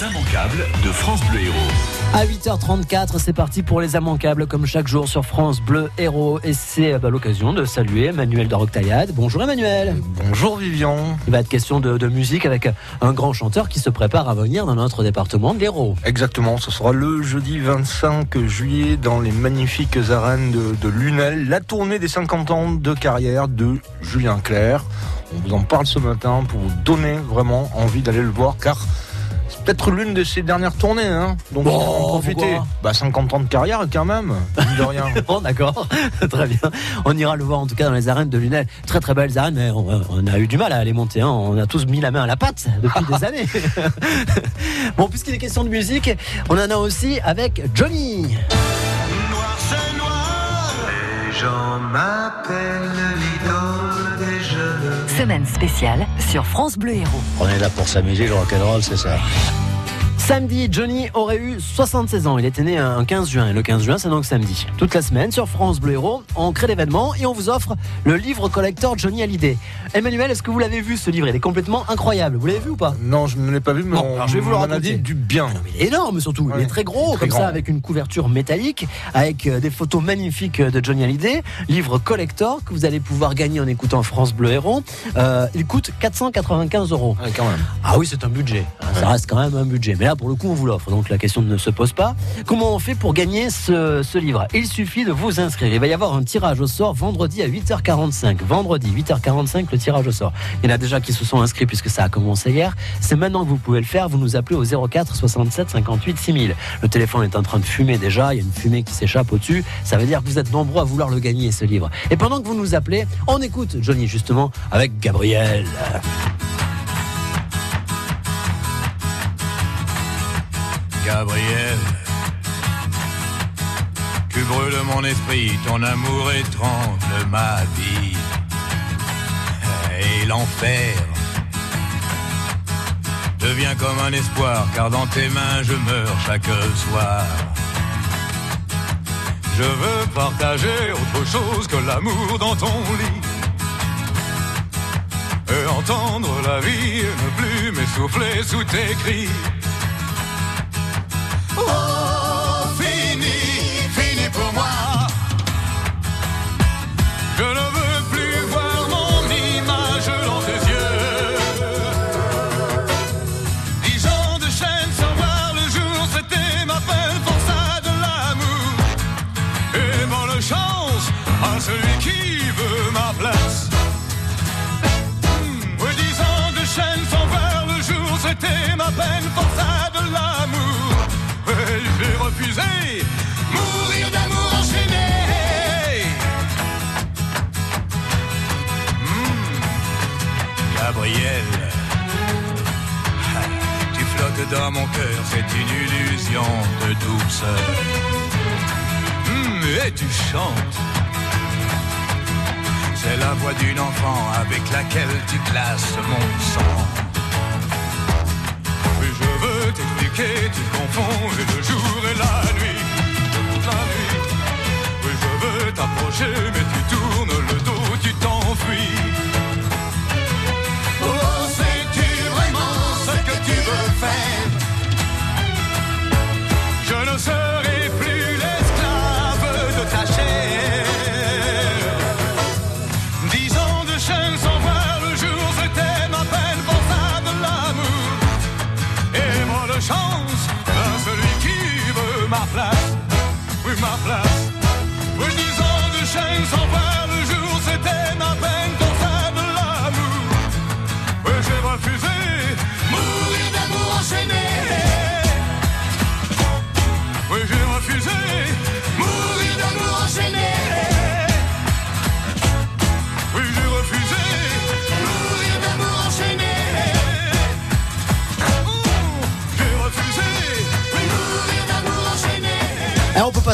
Les immanquables de France Bleu Héros. À 8h34, c'est parti pour les immanquables comme chaque jour sur France Bleu Héros. Et c'est bah, l'occasion de saluer Emmanuel de Roctaillade. Bonjour Emmanuel. Bonjour Vivian. Il va être question de, de, musique avec un grand chanteur qui se prépare à venir dans notre département de l'Hérault. Exactement, ce sera le jeudi 25 juillet dans les magnifiques arènes de, de Lunel, la tournée des 50 ans de carrière de Julien Clerc. On vous en parle ce matin pour vous donner vraiment envie d'aller le voir car peut-être l'une de ses dernières tournées, hein donc Oh, faut en profiter. Bah 50 ans de carrière quand même, mine de rien. Bon, d'accord, très bien. On ira le voir en tout cas dans les arènes de Lunel. Très très belles arènes, mais on, on a eu du mal à les monter. Hein. On a tous mis la main à la pâte depuis des années. bon, puisqu'il est question de musique, on en a aussi avec Johnny. Noir c'est noir, les gens m'appellent l'idole. Semaine spéciale sur France Bleu Héros. On est là pour s'amuser, le rock'n'roll, c'est ça. Samedi, Johnny aurait eu 76 ans. Il était né un 15 juin. Et le 15 juin, c'est donc samedi. Toute la semaine, sur France Bleu Héros, on crée l'événement et on vous offre le livre collector Johnny Hallyday. Emmanuel, est-ce que vous l'avez vu ce livre? Il est complètement incroyable. Vous l'avez vu ou pas? Non, je ne l'ai pas vu, mais Bon, on, alors je vais vous le raconter. du bien. Non, mais il est énorme surtout, il est très gros, Il est très comme ça, avec une couverture métallique, avec euh, des photos magnifiques de Johnny Hallyday, livre collector que vous allez pouvoir gagner en écoutant France Bleu Héros. Euh, il coûte 495 euros. Ouais, quand même. Ah oui, c'est un budget. hein, Ça reste quand même un budget. Mais là, pour le coup, on vous l'offre. Donc la question ne se pose pas. Comment on fait pour gagner ce, livre? Il suffit de vous inscrire. Il va y avoir un tirage au sort vendredi à 8h45. Vendredi, 8h45, le tirage au sort. Il y en a déjà qui se sont inscrits puisque ça a commencé hier. C'est maintenant que vous pouvez le faire. Vous nous appelez au 04 67 58 6000. Le téléphone est en train de fumer déjà. Il y a une fumée qui s'échappe au-dessus. Ça veut dire que vous êtes nombreux à vouloir le gagner, ce livre. Et pendant que vous nous appelez, on écoute Johnny justement avec Gabriel. Gabriel, tu brûles mon esprit, ton amour étrange ma vie. Et l'enfer devient comme un espoir, car dans tes mains je meurs chaque soir. Je veux partager autre chose que l'amour dans ton lit. Et entendre la vie, ne plus m'essouffler sous tes cris. C'était ma peine pour ça de l'amour. Et j'ai refusé mourir d'amour enchaîné. Hmm, Gabriel, tu flottes dans mon cœur, c'est une illusion de douceur. Hmm, et tu chantes. C'est la voix d'une enfant avec laquelle tu glaces mon sang. T'expliquer, tu confonds le jour et la nuit. La nuit. Oui, je veux t'approcher,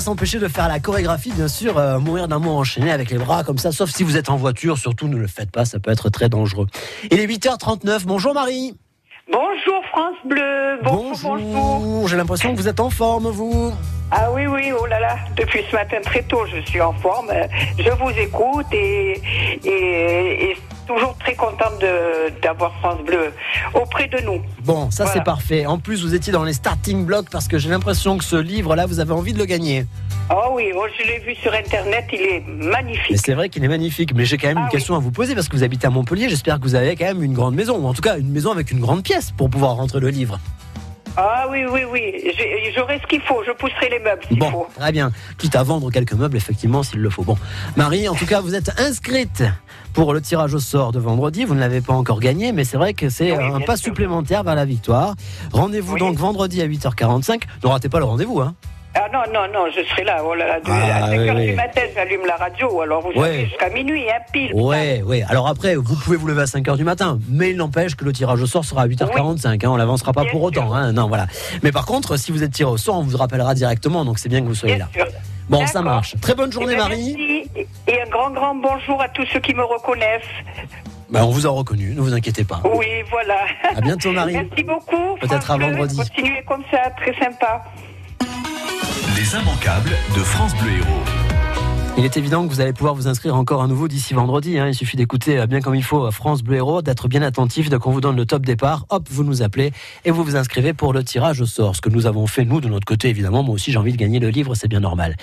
s'empêcher de faire la chorégraphie, bien sûr, euh, mourir d'un mot enchaîné avec les bras comme ça, sauf si vous êtes en voiture, surtout ne le faites pas, ça peut être très dangereux. Il est 8h39, bonjour Marie. Bonjour France Bleu, bonjour, bonjour. j'ai l'impression que vous êtes en forme, vous. Ah oui, oui, oh là là, depuis ce matin très tôt, je suis en forme. Euh, Je vous écoute et, et, et toujours très contente d'avoir France Bleu auprès de nous. Bon, ça Voilà. c'est parfait. En plus, vous étiez dans les starting blocks parce que j'ai l'impression que ce livre-là, vous avez envie de le gagner. Oh oui, oh, je l'ai vu sur Internet, il est magnifique. c'est vrai qu'il est magnifique. Mais j'ai quand même Ah une oui. question à vous poser parce que vous habitez à Montpellier. J'espère que vous avez quand même une grande maison, ou en tout cas une maison avec une grande pièce pour pouvoir rentrer le livre. Ah oui, oui, oui, j'aurai ce qu'il faut, je pousserai les meubles s'il Bon, faut. très bien. Quitte à vendre quelques meubles, effectivement, s'il le faut. Bon, Marie, en tout cas, vous êtes inscrite pour le tirage au sort de vendredi. Vous ne l'avez pas encore gagné, mais c'est vrai que c'est Oui, un pas sûr. supplémentaire vers la victoire. Rendez-vous Oui. donc vendredi à 8h45. Ne ratez pas le rendez-vous, hein. Ah non, non, non, je serai là. Oh là là, de- Ah, à 5 oui, heures oui. du matin, j'allume la radio, alors vous Ouais. savez, jusqu'à minuit, hein, pile. Ouais, ouais. Alors après, vous pouvez vous lever à 5h du matin, mais il n'empêche que le tirage au sort sera à 8h45. Hein, on l'avancera pas Bien pour autant. Hein, non, voilà. Mais par contre, si vous êtes tiré au sort, on vous rappellera directement. Donc c'est bien que vous soyez Bien là. sûr. Bon, ça marche. Très bonne journée, Eh ben, Marie. merci. Et un grand, grand bonjour à tous ceux qui me reconnaissent. Ben, on vous a reconnu, ne vous inquiétez pas. Oui, voilà. À bientôt, Marie. Merci beaucoup. Peut-être à vendredi. Continuez comme ça, très sympa. Les immanquables de France Bleu Héros. Il est évident que vous allez pouvoir vous inscrire encore à nouveau d'ici vendredi. hein. Il suffit d'écouter euh, bien comme il faut euh, France Bleu Héros, d'être bien attentif, de qu'on vous donne le top départ. Hop, vous nous appelez et vous vous inscrivez pour le tirage au sort. Ce que nous avons fait, nous, de notre côté, évidemment. Moi aussi, j'ai envie de gagner le livre, c'est bien normal.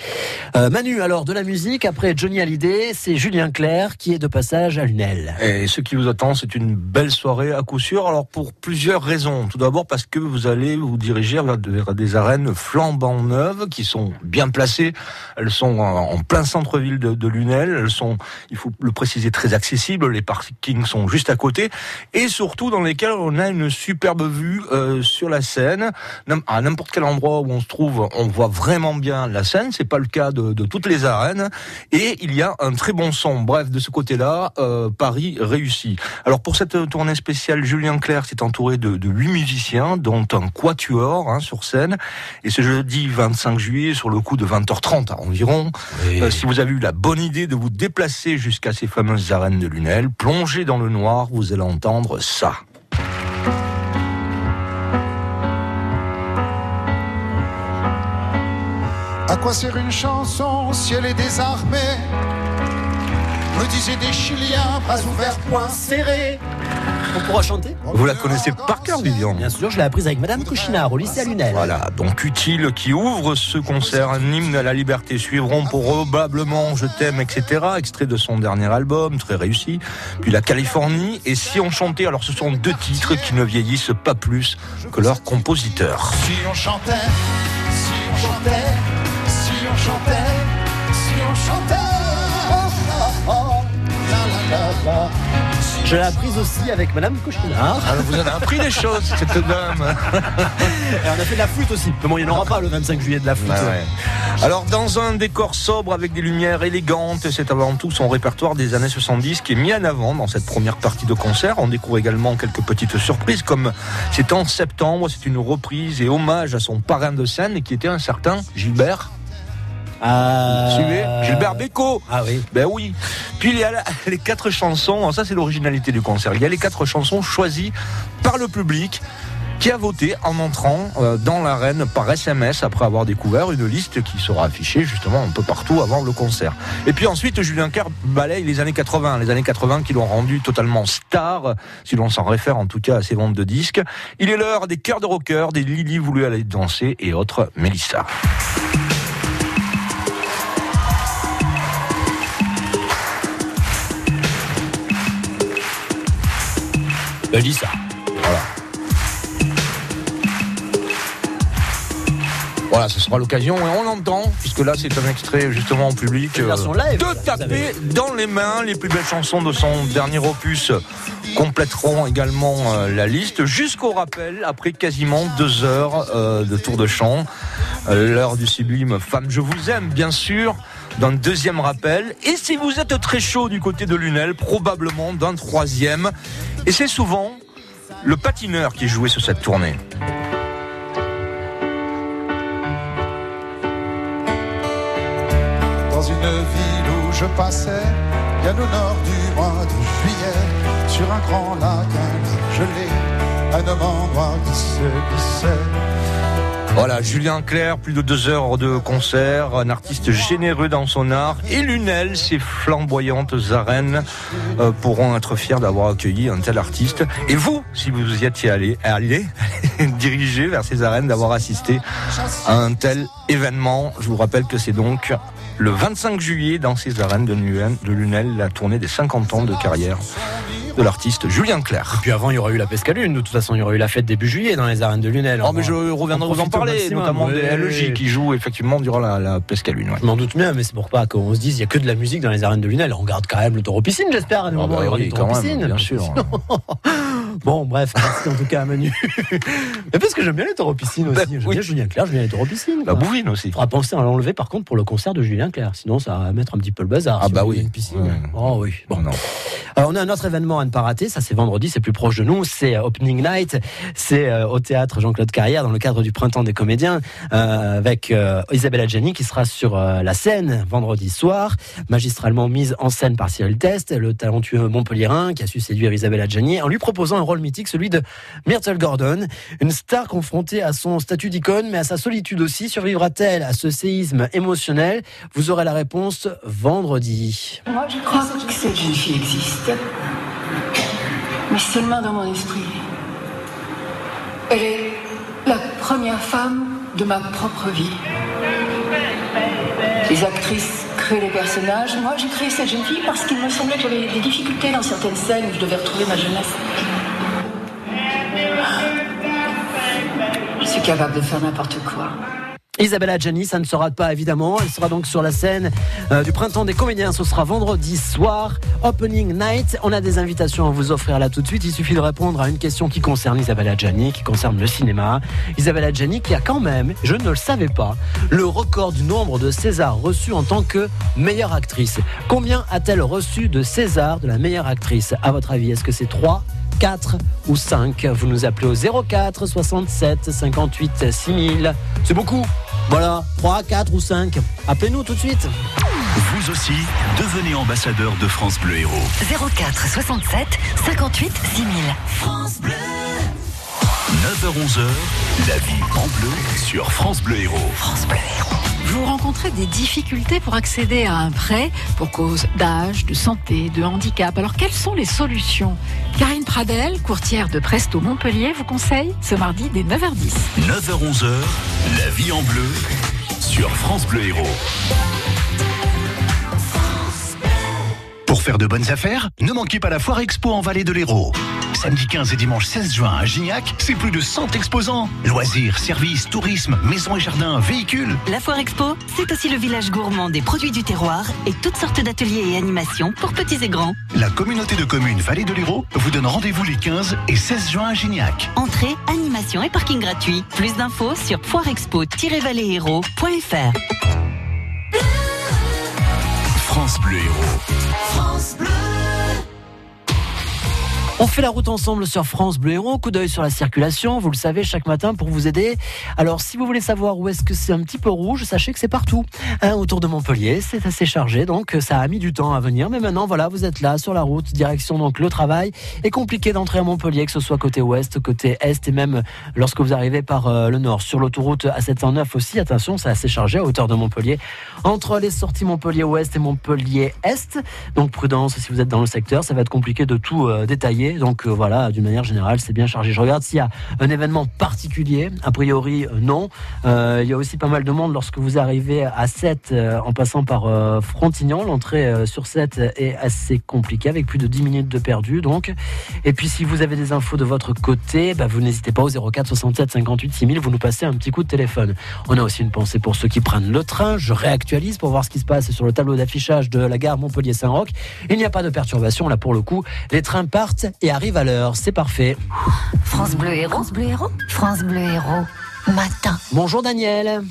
Euh, Manu, alors, de la musique. Après Johnny Hallyday, c'est Julien Clerc qui est de passage à Lunel. Et ce qui vous attend, c'est une belle soirée à coup sûr. Alors pour plusieurs raisons. Tout d'abord parce que vous allez vous diriger vers de- vers des arènes flambant neuves qui sont bien placées. Elles sont en plein centre-ville de, de Lunel. Elles sont, il faut le préciser, très accessibles. Les parkings sont juste à côté et surtout dans lesquelles on a une superbe vue euh, sur la Seine. À n'importe quel endroit où on se trouve, on voit vraiment bien la Seine. C'est pas le cas de, de toutes les arènes. Et il y a un très bon son. Bref, de ce côté-là, euh, Paris réussit. Alors pour cette tournée spéciale, Julien Clerc s'est entouré de, de huit musiciens, dont un quatuor hein, sur scène. Et ce jeudi 25 juillet, sur le coup de 20h30 environ, euh, si vous avez eu la bonne idée de vous déplacer jusqu'à ces fameuses arènes de Lunel, plongez dans le noir, vous allez entendre ça. À quoi sert une chanson si elle est désarmée? Me disaient des Chiliens, bras ouverts, poings serrés. On pourra chanter Vous la connaissez par cœur, Vivian Bien sûr, je l'ai apprise avec Madame Cochinard au lycée à Lunel. Voilà, donc utile qui ouvre ce concert, un hymne à la liberté. Suivront probablement Je t'aime, etc. Extrait de son dernier album, très réussi. Puis la Californie et Si on chantait. Alors ce sont deux titres qui ne vieillissent pas plus que leur compositeur. Si on chantait, si on chantait, si on chantait, si on chantait. Oh, oh, oh, la, la, la, la. Si Je l'ai apprise aussi avec Madame Cochinard. Alors, vous en avez appris des choses, cette dame. Et on a fait de la flûte aussi. Mais bon, il n'y en aura pas le 25 juillet de la flûte. Ah ouais. Alors dans un décor sobre avec des lumières élégantes, c'est avant tout son répertoire des années 70 qui est mis en avant dans cette première partie de concert. On découvre également quelques petites surprises comme c'est en septembre, c'est une reprise et hommage à son parrain de scène qui était un certain Gilbert. Ah. Suivez Gilbert Bécaud. Ah oui. Ben oui. Puis il y a les quatre chansons, ça c'est l'originalité du concert. Il y a les quatre chansons choisies par le public qui a voté en entrant euh, dans l'arène par SMS après avoir découvert une liste qui sera affichée justement un peu partout avant le concert. Et puis ensuite, Julien Clerc balaye les années 80, les années 80 qui l'ont rendu totalement star, si l'on s'en réfère en tout cas à ses ventes de disques. Il est l'heure des cœurs de rocker, des Lily voulu aller danser et autres Mélissa. Ben, dis ça. Voilà, ce sera l'occasion et on l'entend, puisque là c'est un extrait justement en public, live, de taper dans les mains les plus belles chansons de son dernier opus compléteront également euh, la liste jusqu'au rappel après quasiment deux heures euh, de tour de chant. Euh, L'heure du sublime Femme je vous aime bien sûr d'un deuxième rappel et si vous êtes très chaud du côté de Lunel probablement d'un troisième et c'est souvent le patineur qui est joué sur cette tournée. Dans une ville où je passais, bien au nord du mois de juillet, sur un grand lac, gelé, un homme en noir qui se glissait. Voilà, Julien Clerc, plus de deux heures de concert, un artiste généreux dans son art. Et Lunel, ses flamboyantes arènes euh, pourront être fiers d'avoir accueilli un tel artiste. Et vous, si vous y étiez allé, allez, dirigé vers ces arènes, d'avoir assisté à un tel événement. Je vous rappelle que c'est donc le 25 juillet dans ces arènes de Lunel, la tournée des 50 ans de carrière de l'artiste Julien Clerc. Puis avant, il y aurait eu la Pescalune. De toute façon, il y aurait eu la fête début juillet dans les arènes de Lunel. Oh, mais je reviendrai vous en parler, notamment oui. des LEJ qui jouent effectivement durant la, la Pescalune. ouais. Je m'en doute bien, mais c'est pour pas qu'on se dise il y a que de la musique dans les arènes de Lunel. On regarde quand même le taureau piscine, j'espère. Ah bah il y aura oui, quand même, piscine. bien sûr. Bon, bref, merci en tout cas à Manu. mais parce que j'aime bien les taureaux piscines aussi. Bah, j'aime oui. bien Julien Clerc, j'aime bien les taureaux piscines. La quoi. bouvine aussi. faudra penser à l'enlever par contre pour le concert de Julien Clerc. Sinon, ça va mettre un petit peu le bazar. Ah si bah oui. Une piscine. Ouais. Oh oui. Bon. non. Alors, on a un autre événement à ne pas rater. Ça, c'est vendredi. C'est plus proche de nous. C'est euh, Opening Night. C'est euh, au théâtre Jean-Claude Carrière dans le cadre du Printemps des comédiens euh, avec euh, Isabelle Adjani qui sera sur la scène vendredi soir, magistralement mise en scène par Cyril Test, le talentueux Montpellierin qui a su séduire Isabelle Adjani en lui proposant un rôle mythique, celui de Myrtle Gordon, une star confrontée à son statut d'icône, mais à sa solitude aussi. Survivra-t-elle à ce séisme émotionnel? Vous aurez la réponse vendredi. Moi, je crois que cette jeune fille existe. Mais seulement dans mon esprit. Elle est la première femme de ma propre vie. Les actrices créent les personnages. Moi, j'ai créé cette jeune fille parce qu'il me semblait que j'avais des difficultés dans certaines scènes où je devais retrouver ma jeunesse. Capable de faire n'importe quoi. Isabelle Adjani, ça ne se rate pas évidemment. Elle sera donc sur la scène euh, du printemps des comédiens. Ce sera vendredi soir, opening night. On a des invitations à vous offrir là tout de suite. Il suffit de répondre à une question qui concerne Isabelle Adjani, qui concerne le cinéma. Isabelle Adjani qui a quand même, je ne le savais pas, le record du nombre de Césars reçus en tant que meilleure actrice. Combien a-t-elle reçu de Césars de la meilleure actrice? À votre avis, est-ce que c'est 3 4 ou 5 Vous nous appelez au 04 67 58 6000. C'est beaucoup. Voilà, 3, 4 ou 5. Appelez-nous tout de suite. Vous aussi, devenez ambassadeur de France Bleu Héros. 04 67 58 6000. 9h-11h, la vie en bleu sur France Bleu Héros. France Bleu Héros. Vous rencontrez des difficultés pour accéder à un prêt pour cause d'âge, de santé, de handicap. Alors quelles sont les solutions? Karine Pradel, courtière de Presto Montpellier, vous conseille ce mardi dès 9h10. 9h-11h, la vie en bleu sur France Bleu Héros. Pour faire de bonnes affaires, ne manquez pas la Foire Expo en Vallée de l'Hérault. Samedi 15 et dimanche 16 juin à Gignac, c'est plus de 100 exposants. Loisirs, services, tourisme, maisons et jardins, véhicules. La Foire Expo, c'est aussi le village gourmand des produits du terroir et toutes sortes d'ateliers et animations pour petits et grands. La communauté de communes Vallée de l'Hérault vous donne rendez-vous les 15 et 16 juin à Gignac. Entrée, animation et parking gratuit. Plus d'infos sur foireexpo-valléhéros.fr. France Bleu Héros. On fait la route ensemble sur France Bleu Héros. Coup d'œil sur la circulation, vous le savez, chaque matin pour vous aider. Alors, si vous voulez savoir où est-ce que c'est un petit peu rouge, sachez que c'est partout. Hein, autour de Montpellier, c'est assez chargé, donc ça a mis du temps à venir. Mais maintenant, voilà, vous êtes là sur la route, direction donc le travail. Et compliqué d'entrer à Montpellier, que ce soit côté ouest, côté est, et même lorsque vous arrivez par euh, le nord. Sur l'autoroute A709 aussi, attention, c'est assez chargé à hauteur de Montpellier. Entre les sorties Montpellier ouest et Montpellier est. Donc prudence si vous êtes dans le secteur, ça va être compliqué de tout euh, détailler. Donc euh, voilà, d'une manière générale, c'est bien chargé. Je regarde s'il y a un événement particulier. A priori, euh, non. Euh, il y a aussi pas mal de monde lorsque vous arrivez à 7 euh, en passant par Frontignan. L'entrée sur 7 est assez compliquée avec plus de 10 minutes de perdu. Donc, et puis si vous avez des infos de votre côté, bah, vous n'hésitez pas au 04 67 58 6000. Vous nous passez un petit coup de téléphone. On a aussi une pensée pour ceux qui prennent le train. Je réactualise pour voir ce qui se passe sur le tableau d'affichage de la gare Montpellier-Saint-Roch. Il n'y a pas de perturbation là pour le coup. Les trains partent et arrivent à l'heure. C'est parfait. France Bleu Héros. France Bleu Héros. France Bleu Héros. Matin. Bonjour Daniel.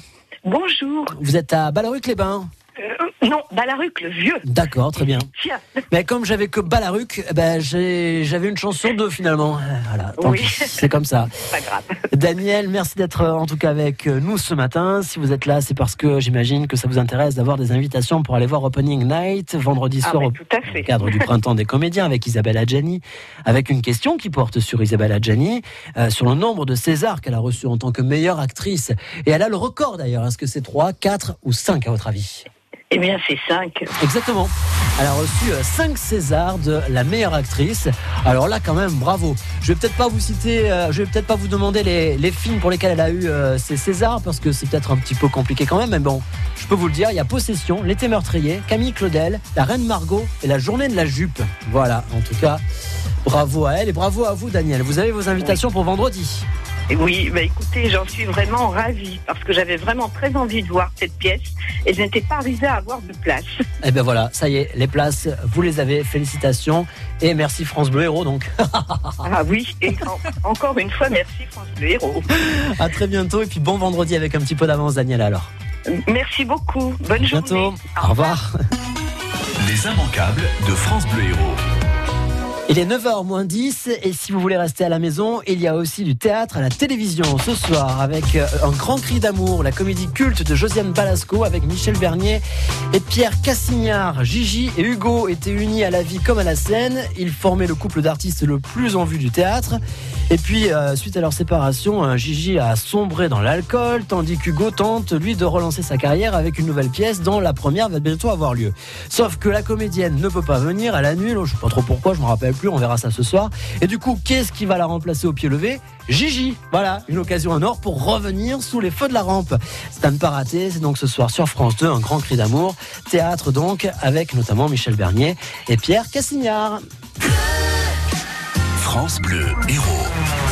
Bonjour. Vous êtes à Balleruc-les-Bains. Euh, Non, Balaruc, le vieux. D'accord, très bien. Tiens. Mais comme j'avais que Balaruc, eh ben j'avais une chance sur deux finalement. Euh, Voilà, Oui. c'est comme ça. Pas grave. Daniel, merci d'être euh, en tout cas avec euh, nous ce matin. Si vous êtes là, c'est parce que j'imagine que ça vous intéresse d'avoir des invitations pour aller voir Opening Night vendredi Ah, soir au fait. cadre du printemps des comédiens avec Isabelle Adjani, avec une question qui porte sur Isabelle Adjani, euh, sur le nombre de Césars qu'elle a reçus en tant que meilleure actrice. Et elle a le record d'ailleurs. Est-ce que c'est 3, 4 ou 5 à votre avis? Eh bien, c'est 5. Exactement. Elle a reçu 5 Césars de la meilleure actrice. Alors là, quand même, bravo. Je vais peut-être pas vous citer, euh, je vais peut-être pas vous demander les, les films pour lesquels elle a eu euh, ces Césars parce que c'est peut-être un petit peu compliqué quand même. Mais bon, je peux vous le dire, il y a Possession, L'été meurtrier, Camille Claudel, La Reine Margot et La Journée de la jupe. Voilà. En tout cas, bravo à elle et bravo à vous, Daniel. Vous avez vos invitations pour vendredi. Et Oui, bah écoutez, j'en suis vraiment ravie parce que j'avais vraiment très envie de voir cette pièce et je n'étais pas arrivée à avoir de place. Et ben voilà, ça y est, les places, vous les avez. Félicitations et merci France Bleu Héros donc. Ah oui, et en- encore une fois, merci France Bleu Héros. À très bientôt et puis bon vendredi avec un petit peu d'avance, Daniel. Alors, Merci beaucoup. Bonne à bientôt. journée. Au revoir. Les immanquables de France Bleu Héros. Il est 9h moins 10 et si vous voulez rester à la maison, il y a aussi du théâtre à la télévision ce soir avec euh, un grand cri d'amour, la comédie culte de Josiane Balasco avec Michel Bernier et Pierre Cassignard. Gigi et Hugo étaient unis à la vie comme à la scène. Ils formaient le couple d'artistes le plus en vue du théâtre. Et puis, euh, suite à leur séparation, euh, Gigi a sombré dans l'alcool, tandis qu'Hugo tente, lui, de relancer sa carrière avec une nouvelle pièce dont la première va bientôt avoir lieu. Sauf que la comédienne ne peut pas venir, elle annule, je sais pas trop pourquoi, je me rappelle plus, on verra ça ce soir. Et du coup, qu'est-ce qui va la remplacer au pied levé? Gigi, voilà, une occasion en or pour revenir sous les feux de la rampe. C'est à ne pas rater, c'est donc ce soir sur France 2, un grand cri d'amour. Théâtre donc, avec notamment Michel Bernier et Pierre Cassignard. France Bleu Héros.